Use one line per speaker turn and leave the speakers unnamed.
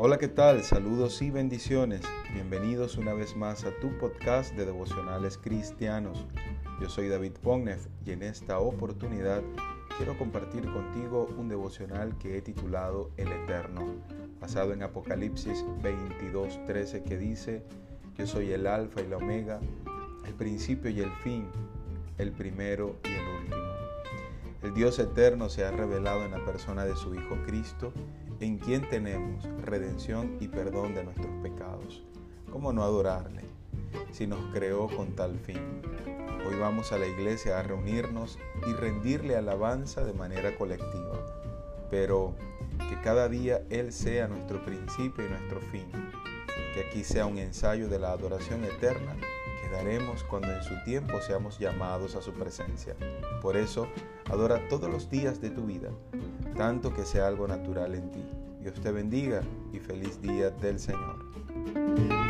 Hola, ¿qué tal? Saludos y bendiciones. Bienvenidos una vez más a tu podcast de devocionales cristianos. Yo soy David Pognef y en esta oportunidad quiero compartir contigo un devocional que he titulado El Eterno, basado en Apocalipsis 22:13 que dice, Yo soy el Alfa y la Omega, el principio y el fin, el primero y el último. El Dios eterno se ha revelado en la persona de su Hijo Cristo, en quien tenemos redención y perdón de nuestros pecados. ¿Cómo no adorarle si nos creó con tal fin? Hoy vamos a la iglesia a reunirnos y rendirle alabanza de manera colectiva, pero que cada día Él sea nuestro principio y nuestro fin, que aquí sea un ensayo de la adoración eterna daremos cuando en su tiempo seamos llamados a su presencia. Por eso, adora todos los días de tu vida, tanto que sea algo natural en ti. Dios te bendiga y feliz día del Señor.